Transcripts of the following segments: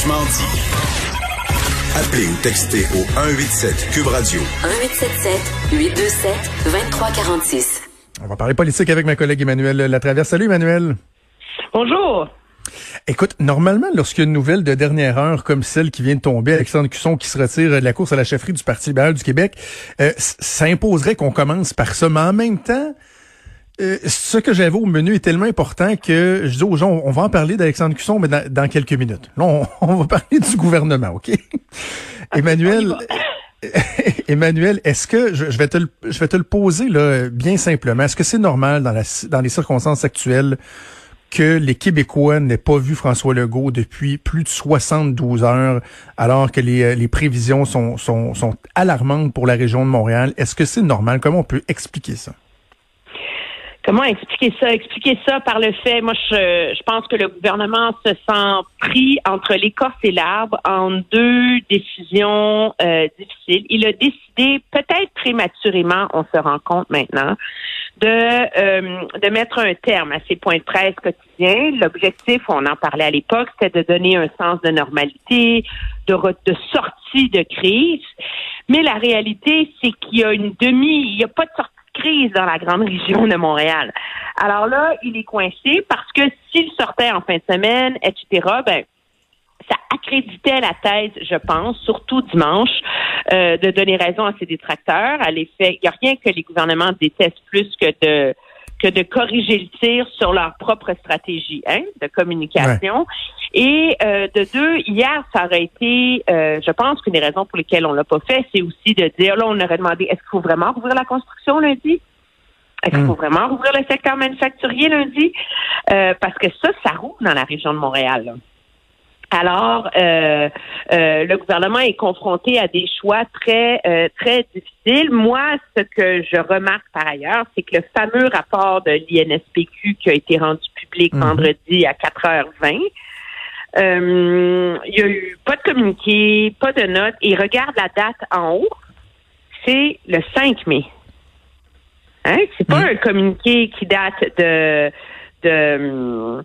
Franchement dit. Appelez ou textez au 187 Cube Radio. 1877 827 2346. On va parler politique avec ma collègue Emmanuel Latraverse. Salut Emmanuel. Bonjour. Écoute, normalement, lorsqu'il y a une nouvelle de dernière heure comme celle qui vient de tomber, Alexandre Cusson qui se retire de la course à la chefferie du Parti libéral du Québec, euh, ça imposerait qu'on commence par ça. Mais en même temps, euh, ce que j'avais au menu est tellement important que je dis aux gens, on va en parler d'Alexandre Cusson, mais dans, quelques minutes. Là, on, on, va parler du gouvernement, OK? Emmanuel... Emmanuel, est-ce que je, vais te le, je vais te le poser là bien simplement, est-ce que c'est normal dans la dans les circonstances actuelles que les Québécois n'aient pas vu François Legault depuis plus de 72 heures, alors que les, les prévisions sont, sont, sont alarmantes pour la région de Montréal? Est-ce que c'est normal? Comment on peut expliquer ça? Comment expliquer ça? Expliquer ça par le fait, moi, je, je pense que le gouvernement se sent pris entre l'écorce et l'arbre en deux décisions euh, difficiles. Il a décidé, peut-être prématurément, on se rend compte maintenant, de, euh, de mettre un terme à ces points de presse quotidiens. L'objectif, on en parlait à l'époque, c'était de donner un sens de normalité, de, de sortie de crise. Mais la réalité, c'est qu'il y a une demi, il n'y a pas de sortie dans la grande région de Montréal. Alors là, il est coincé parce que s'il sortait en fin de semaine, etc., ben, ça accréditait la thèse, je pense, surtout dimanche, euh, de donner raison à ses détracteurs. À l'effet, il n'y a rien que les gouvernements détestent plus que de que de corriger le tir sur leur propre stratégie hein, de communication. Et euh, de deux, hier, ça aurait été, euh, je pense qu'une des raisons pour lesquelles on l'a pas fait, c'est aussi de dire, là, on aurait demandé, est-ce qu'il faut vraiment rouvrir la construction lundi? Est-ce qu'il faut hmm. vraiment rouvrir le secteur manufacturier lundi? Euh, parce que ça, ça roule dans la région de Montréal. Alors, euh, euh, le gouvernement est confronté à des choix très euh, très difficiles. Moi, ce que je remarque par ailleurs, c'est que le fameux rapport de l'INSPQ qui a été rendu public mhm. vendredi à 4h20, il y a eu pas de communiqué, pas de note, et regarde la date en haut, c'est le 5 mai. Hein? C'est pas mhm. un communiqué qui date de de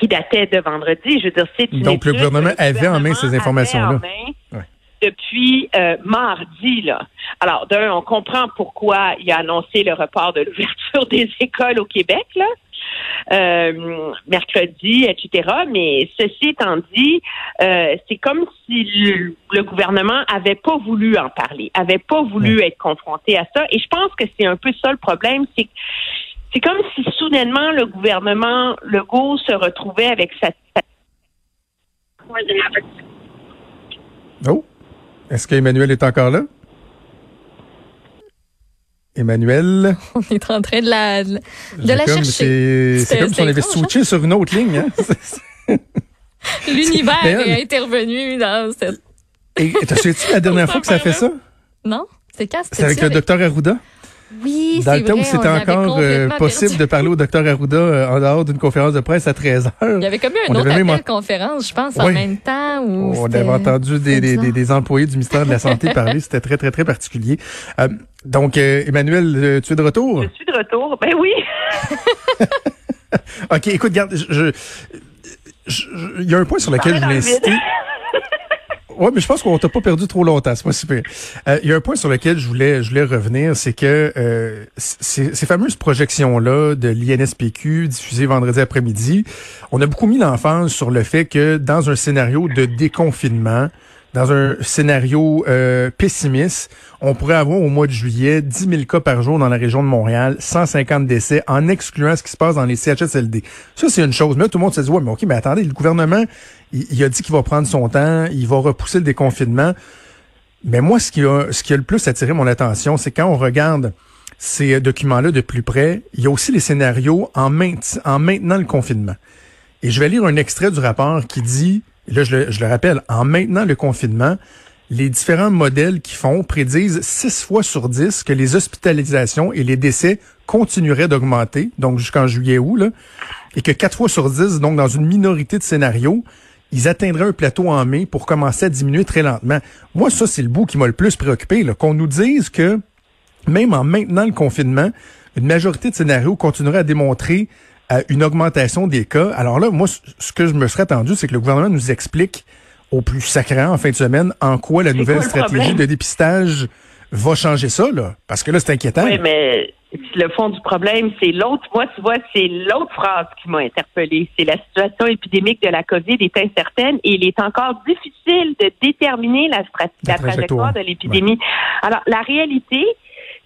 qui datait de vendredi. Je veux dire, c'est une Donc, le gouvernement avait en main ces informations-là. Depuis euh, mardi, là. Alors, d'un, on comprend pourquoi il a annoncé le report de l'ouverture des écoles au Québec, là. Euh, mercredi, etc. Mais ceci étant dit, euh, c'est comme si le, gouvernement avait pas voulu en parler, avait pas voulu être confronté à ça. Et je pense que c'est un peu ça le problème, c'est que c'est comme si soudainement le gouvernement Legault se retrouvait avec sa. Oh, est-ce qu'Emmanuel est encore là? Emmanuel. On est en train de la, de, la chercher. C'est comme si on avait switché hein? sur une autre ligne. Hein? L'univers est intervenu dans cette. Et t'as tu la dernière fois que ça a fait ça? Non, c'est quand? C'est avec le docteur Arruda? Oui, Dans le temps où c'était encore euh, possible de parler au docteur Arruda euh, en dehors d'une conférence de presse à 13 heures. Il y avait comme eu une autre appel conférence, je pense, en même temps. Où on avait entendu des, des, des, employés du ministère de la Santé parler. C'était très, très, très particulier. Euh, donc, Emmanuel, tu es de retour? Je suis de retour. Ben oui. OK, écoute, garde, je, il y a un point sur lequel je voulais insister. Oui, mais je pense qu'on t'a pas perdu trop longtemps, c'est pas super. Euh, il y a un point sur lequel je voulais, je voulais revenir, c'est que euh, ces, ces, fameuses projections-là de l'INSPQ diffusées vendredi après-midi, on a beaucoup mis l'emphase sur le fait que dans un scénario de déconfinement, dans un scénario euh, pessimiste, on pourrait avoir au mois de juillet 10 000 cas par jour dans la région de Montréal, 150 décès, en excluant ce qui se passe dans les CHSLD. Ça, c'est une chose. Mais tout le monde se dit, ouais, mais OK, mais attendez, le gouvernement, il, a dit qu'il va prendre son temps, il va repousser le déconfinement. Mais moi, ce qui a, ce qui a le plus attiré mon attention, c'est quand on regarde ces documents-là de plus près, il y a aussi les scénarios en, en maintenant le confinement. Et je vais lire un extrait du rapport qui dit là je le, rappelle, en maintenant le confinement, les différents modèles qui font prédisent six fois sur 10 que les hospitalisations et les décès continueraient d'augmenter, donc jusqu'en juillet-août, et que quatre fois sur 10, donc dans une minorité de scénarios, ils atteindraient un plateau en mai pour commencer à diminuer très lentement. Moi, ça, c'est le bout qui m'a le plus préoccupé, qu'on nous dise que même en maintenant le confinement, une majorité de scénarios continueraient à démontrer une augmentation des cas. Alors là, moi, ce que je me serais attendu, c'est que le gouvernement nous explique au plus sacré en fin de semaine, en quoi la nouvelle stratégie de dépistage va changer ça, là? Parce que là, c'est inquiétant. Oui, mais le fond du problème, c'est l'autre. Moi, tu vois, c'est l'autre phrase qui m'a interpellée. C'est la situation épidémique de la COVID est incertaine et il est encore difficile de déterminer la, trajectoire de l'épidémie. Alors, la réalité,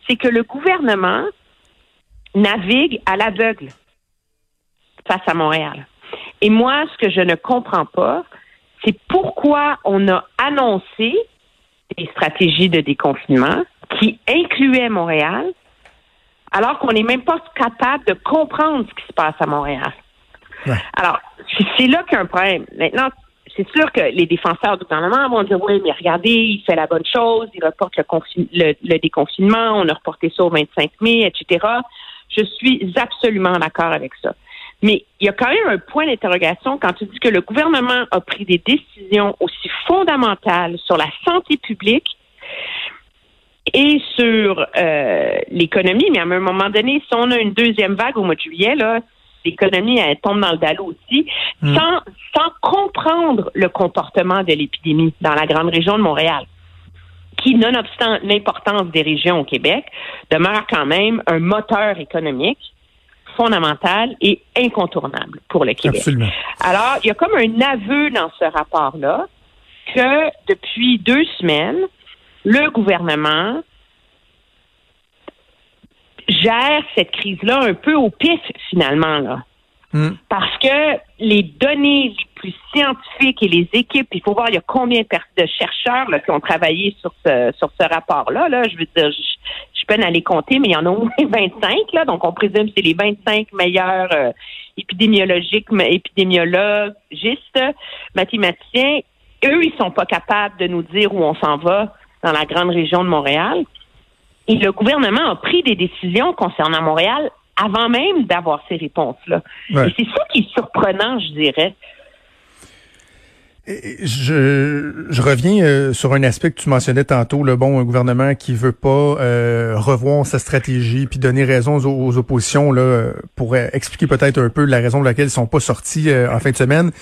c'est que le gouvernement navigue à l'aveugle face à Montréal. Et moi, ce que je ne comprends pas, c'est pourquoi on a annoncé des stratégies de déconfinement qui incluaient Montréal, alors qu'on n'est même pas capable de comprendre ce qui se passe à Montréal. Alors, c'est là qu'il y a un problème. Maintenant, c'est sûr que les défenseurs du gouvernement vont dire oui, mais regardez, il fait la bonne chose, il reporte le, le déconfinement, on a reporté ça au 25 mai, etc. Je suis absolument d'accord avec ça. Mais il y a quand même un point d'interrogation quand tu dis que le gouvernement a pris des décisions aussi fondamentales sur la santé publique et sur euh, l'économie. Mais à un moment donné, si on a une deuxième vague au mois de juillet, là, l'économie elle tombe dans le dallo aussi, hmm. sans, sans comprendre le comportement de l'épidémie dans la grande région de Montréal qui, nonobstant l'importance des régions au Québec, demeure quand même un moteur économique fondamental et incontournable pour le Québec. Absolument. Alors, il y a comme un aveu dans ce rapport-là que depuis deux semaines, le gouvernement gère cette crise-là un peu au pif, finalement, là. Hmm. Parce que les données les plus scientifiques et les équipes, il faut voir, il y a combien de chercheurs là, qui ont travaillé sur ce, sur ce rapport-là. Là. Je veux dire, je, peine à les compter, mais il y en a au moins 25. Là, donc, on présume que c'est les 25 meilleurs euh, épidémiologiques, épidémiologistes, mathématiciens. Eux, ils sont pas capables de nous dire où on s'en va dans la grande région de Montréal. Et le gouvernement a pris des décisions concernant Montréal avant même d'avoir ces réponses-là. Et c'est ça qui est surprenant, je dirais. Je, je reviens euh, sur un aspect que tu mentionnais tantôt, le bon un gouvernement qui veut pas euh, revoir sa stratégie puis donner raison aux, oppositions là pour expliquer peut-être un peu la raison de laquelle ils sont pas sortis euh, en fin de semaine.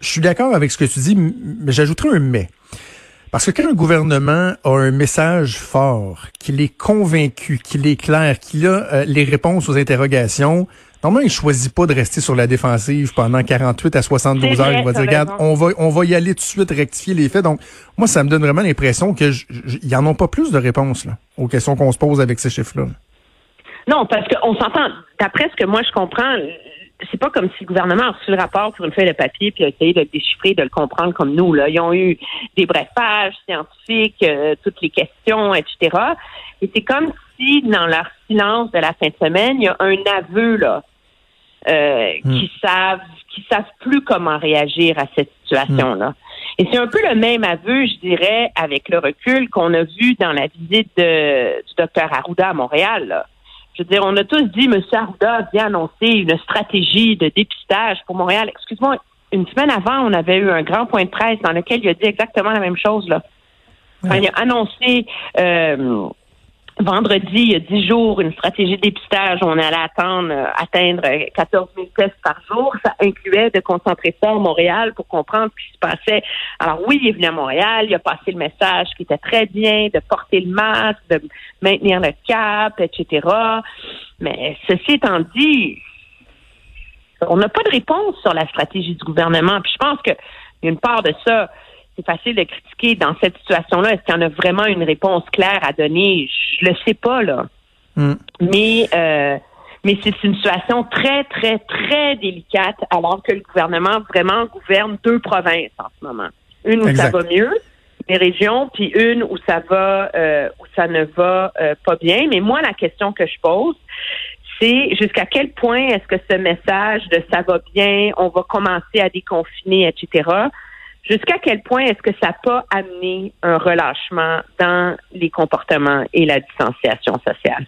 Je suis d'accord avec ce que tu dis, mais j'ajouterai un mais. Parce que quand un gouvernement a un message fort, qu'il est convaincu, qu'il est clair, qu'il a euh, les réponses aux interrogations, normalement, il choisit pas de rester sur la défensive pendant 48 à 72 heures. il va dire, regarde, on va, on va y aller tout de suite rectifier les faits. Donc, moi, ça me donne vraiment l'impression que y en ont pas plus de réponses là, aux questions qu'on se pose avec ces chiffres-là. Non, parce qu'on s'entend, d'après ce que moi je comprends, c'est pas comme si le gouvernement a reçu le rapport sur une feuille de papier puis a essayé de le déchiffrer, de le comprendre comme nous. Là. Ils ont eu des brefs-pages scientifiques, euh, toutes les questions, etc. Et c'est comme si, dans leur silence de la fin de semaine, il y a un aveu là euh, hmm. qui savent qui savent plus comment réagir à cette situation-là. Hmm. Et c'est un peu le même aveu, je dirais, avec le recul qu'on a vu dans la visite de, du docteur Arruda à Montréal. Là. Je veux dire, on a tous dit, M. Arruda vient annoncer une stratégie de dépistage pour Montréal. Excuse-moi, une semaine avant, on avait eu un grand point de presse dans lequel il a dit exactement la même chose. Là. il a annoncé euh, vendredi, il y a dix jours, une stratégie de dépistage. On allait attendre, euh, atteindre 14 000 tests par jour. Ça incluait de concentrer ça à Montréal pour comprendre ce qui se passait. Alors oui, il est venu à Montréal, il a passé le message qui était très bien, de porter le masque, de maintenir le cap, etc. Mais ceci étant dit, on n'a pas de réponse sur la stratégie du gouvernement. Puis je pense qu'il une part de ça c'est facile de critiquer dans cette situation-là. Est-ce qu'il y en a vraiment une réponse claire à donner? Je le sais pas, là. Hmm. Mais euh, mais c'est une situation très, très, très délicate alors que le gouvernement vraiment gouverne deux provinces en ce moment. Une où ça va mieux, les régions, puis une où ça va euh, où ça ne va euh, pas bien. Mais moi, la question que je pose, c'est jusqu'à quel point est-ce que ce message de ça va bien, on va commencer à déconfiner, etc., Jusqu'à quel point est-ce que ça n'a pas amené un relâchement dans les comportements et la distanciation sociale?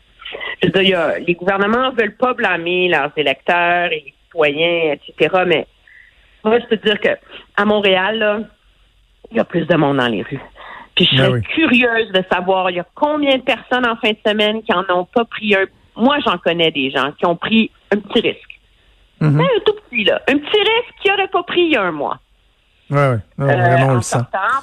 Je veux dire, les gouvernements ne veulent pas blâmer leurs électeurs et les citoyens, etc. Mais moi, je peux te dire que à Montréal, il y a plus de monde dans les rues. Puis je ben serais curieuse de savoir, il y a combien de personnes en fin de semaine qui en ont pas pris un? Moi, j'en connais des gens qui ont pris un petit risque. Mm-hmm. Un tout petit, là. Un petit risque qu'ils n'auraient pas pris il y a un mois. Oui, ouais. vraiment, on le sent.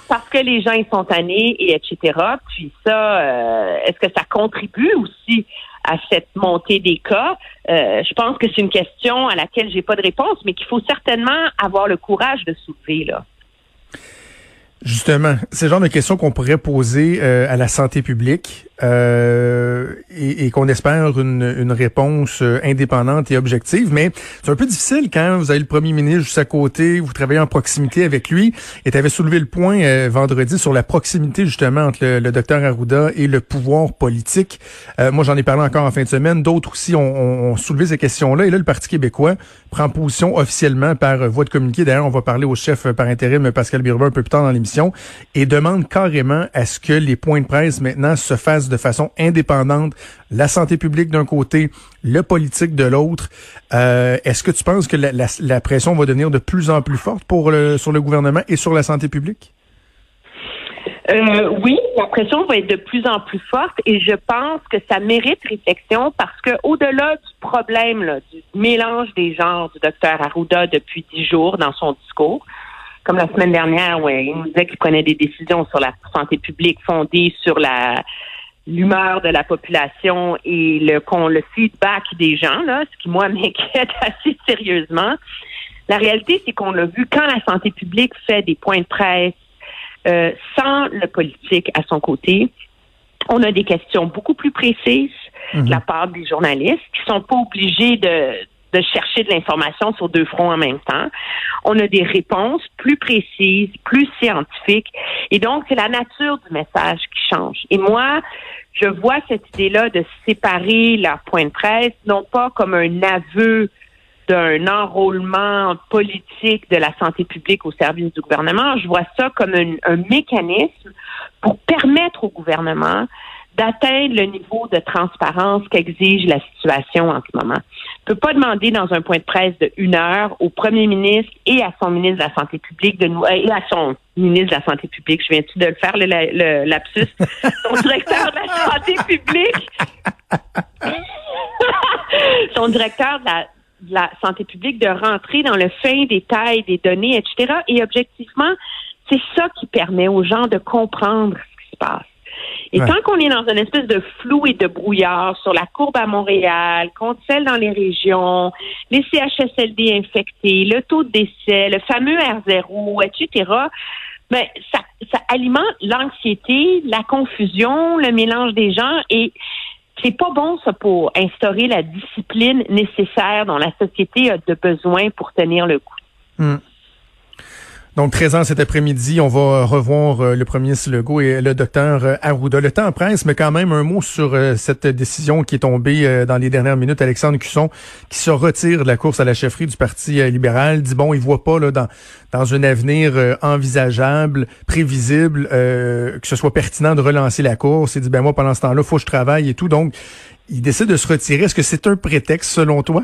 Parce que les gens ils sont tannés et etc. Puis ça, est-ce que ça contribue aussi à cette montée des cas? je pense que c'est une question à laquelle j'ai pas de réponse, mais qu'il faut certainement avoir le courage de soulever là. Justement, c'est le genre de questions qu'on pourrait poser euh, à la santé publique euh, et, qu'on espère une, une réponse euh, indépendante et objective. Mais c'est un peu difficile quand vous avez le premier ministre juste à côté, vous travaillez en proximité avec lui. Et tu avais soulevé le point vendredi sur la proximité justement entre le, docteur Arruda et le pouvoir politique. moi, j'en ai parlé encore en fin de semaine. D'autres aussi ont, ont, soulevé ces questions-là. Et là, le Parti québécois prend position officiellement par voie de communiqué. D'ailleurs, on va parler au chef par intérim, Pascal Birba, un peu plus tard dans l'émission et demande carrément à ce que les points de presse maintenant se fassent de façon indépendante, la santé publique d'un côté, le politique de l'autre. Euh, est-ce que tu penses que la, pression va devenir de plus en plus forte pour sur le gouvernement et sur la santé publique? Euh, oui, la pression va être de plus en plus forte et je pense que ça mérite réflexion parce que au-delà du problème du mélange des genres du docteur Arruda depuis dix jours dans son discours, comme la semaine dernière, ouais, il nous disait qu'il prenait des décisions sur la santé publique fondées sur la l'humeur de la population et le, le feedback des gens, là, ce qui moi m'inquiète assez sérieusement. La réalité, c'est qu'on l'a vu quand la santé publique fait des points de presse euh, sans le politique à son côté. On a des questions beaucoup plus précises de la mhm. part des journalistes qui sont pas obligés de, de chercher de l'information sur deux fronts en même temps. On a des réponses plus précises, plus scientifiques. Et donc, c'est la nature du message qui change. Et moi, je vois cette idée-là de séparer leur point de presse, non pas comme un aveu d'un enrôlement politique de la santé publique au service du gouvernement. Je vois ça comme un, un mécanisme pour permettre au gouvernement d'atteindre le niveau de transparence qu'exige la situation en ce moment. Peut pas demander dans un point de presse de une heure au premier ministre et à son ministre de la Santé publique de nous, et à son ministre de la Santé publique, je viens-tu de le faire, le, le lapsus, son directeur de la Santé publique, son directeur de la, de la santé publique de rentrer dans le fin détail des données, etc. Et objectivement, c'est ça qui permet aux gens de comprendre ce qui se passe. Et tant qu'on est dans une espèce de flou et de brouillard sur la courbe à Montréal, contre celle dans les régions, les CHSLD infectés, le taux de décès, le fameux R0, etc., ben, ça, ça alimente l'anxiété, la confusion, le mélange des gens et c'est pas bon ça pour instaurer la discipline nécessaire dont la société a de besoin pour tenir le coup. Hmm. Donc, 13 ans cet après-midi, on va revoir euh, le premier ministre Legault et le docteur euh, Arruda. Le temps presse, mais quand même un mot sur euh, cette décision qui est tombée dans les dernières minutes. Alexandre Cusson, qui se retire de la course à la chefferie du Parti libéral, dit bon, il voit pas là, dans, dans un avenir envisageable, prévisible, que ce soit pertinent de relancer la course. Il dit ben moi, pendant ce temps-là, faut que je travaille et tout. Donc, il décide de se retirer. Est-ce que c'est un prétexte selon toi?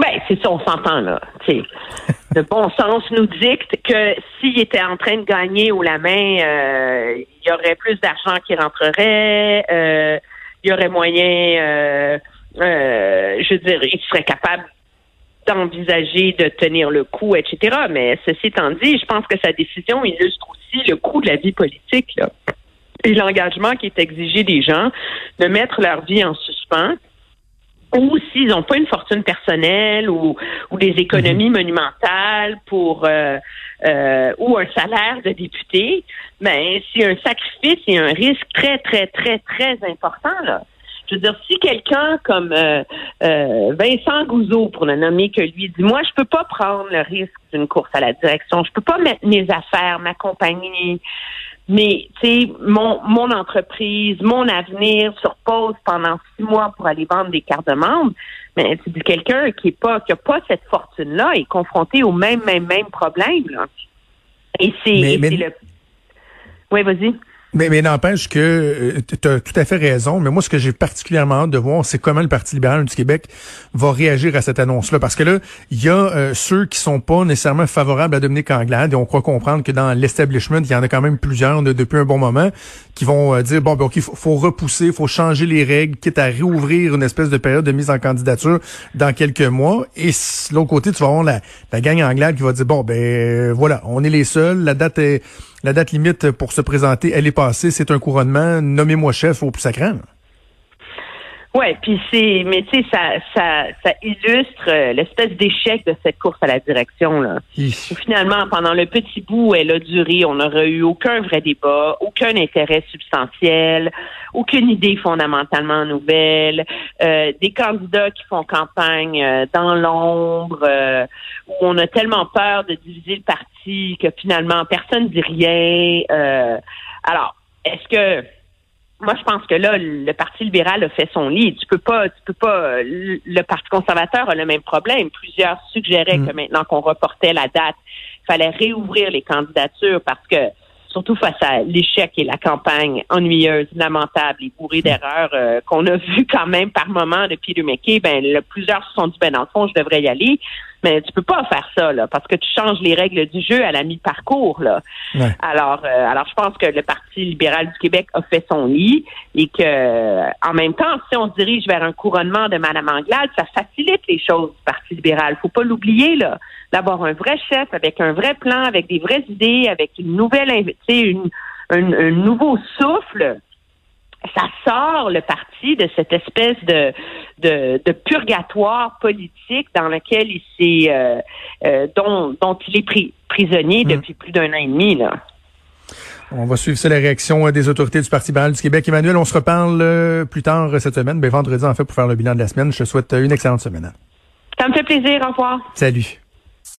Ben, c'est ça, on s'entend là. le bon sens nous dicte que s'il était en train de gagner ou la main, euh, il y aurait plus d'argent qui rentrerait, euh, il y aurait moyen, euh, je veux dire, il serait capable d'envisager de tenir le coup, etc. Mais ceci étant dit, je pense que sa décision illustre aussi le coût de la vie politique là, et l'engagement qui est exigé des gens de mettre leur vie en suspens ou s'ils n'ont pas une fortune personnelle ou, ou des économies mhm. monumentales pour euh, euh, ou un salaire de député, ben c'est un sacrifice et un risque très très très très important là. Je veux dire, si quelqu'un comme euh, Vincent Gouzeau, pour ne nommer que lui, dit moi je peux pas prendre le risque d'une course à la direction, je peux pas mettre mes affaires, ma compagnie, mais, tu sais, mon, mon entreprise, mon avenir sur pause pendant six mois pour aller vendre des cartes de membres, mais tu dis quelqu'un qui est pas, qui a pas cette fortune-là est confronté au même, même, même problème, là. Et c'est, le... Oui, vas-y. Mais, mais n'empêche que euh, tu as tout à fait raison. Mais moi, ce que j'ai particulièrement hâte de voir, c'est comment le Parti libéral du Québec va réagir à cette annonce-là. Parce que là, il y a euh, ceux qui sont pas nécessairement favorables à Dominique Anglade. Et on croit comprendre que dans l'establishment, il y en a quand même plusieurs depuis un bon moment qui vont euh, dire, bon, ben, OK, faut, faut repousser, faut changer les règles, quitte à réouvrir une espèce de période de mise en candidature dans quelques mois. Et de l'autre côté, tu vas avoir la, la gang Anglade qui va dire, bon, ben voilà, on est les seuls, la date est la date limite pour se présenter, elle est passée, c'est un couronnement, nommez-moi chef au plus sacrant. Ouais, puis c'est, mais tu sais, ça, ça, ça illustre euh, l'espèce d'échec de cette course à la direction là. finalement, pendant le petit bout où elle a duré, on n'aurait eu aucun vrai débat, aucun intérêt substantiel, aucune idée fondamentalement nouvelle, euh, des candidats qui font campagne euh, dans l'ombre, où on a tellement peur de diviser le parti que finalement personne ne dit rien. alors, est-ce que moi, je pense que là, le Parti libéral a fait son lit. Tu peux pas, tu peux pas. Le Parti conservateur a le même problème. Plusieurs suggéraient mm. que maintenant qu'on reportait la date, il fallait réouvrir les candidatures parce que surtout face à l'échec et la campagne ennuyeuse, lamentable et bourrée d'erreurs euh, qu'on a vu quand même par moment depuis le McKay, ben plusieurs se sont dit ben dans le fond je devrais y aller, mais tu peux pas faire ça là parce que tu changes les règles du jeu à la mi-parcours là. Alors euh, alors je pense que le Parti libéral du Québec a fait son lit et que en même temps si on se dirige vers un couronnement de Madame Anglade, ça facilite les choses du Parti libéral. Faut pas l'oublier là d'avoir un vrai chef avec un vrai plan, avec des vraies idées, avec une nouvelle, une, un, nouveau souffle ça sort le parti de cette espèce de, de, purgatoire politique dans lequel il s'est euh, euh, dont, dont il est pris, prisonnier hmm. depuis plus d'un an et demi là. On va suivre ça, la réaction des autorités du Parti libéral du Québec. Emmanuel, on se reparle euh, plus tard cette semaine, ben, vendredi en fait, pour faire le bilan de la semaine. Je te souhaite une excellente semaine. Ça me fait plaisir. Au revoir. Salut.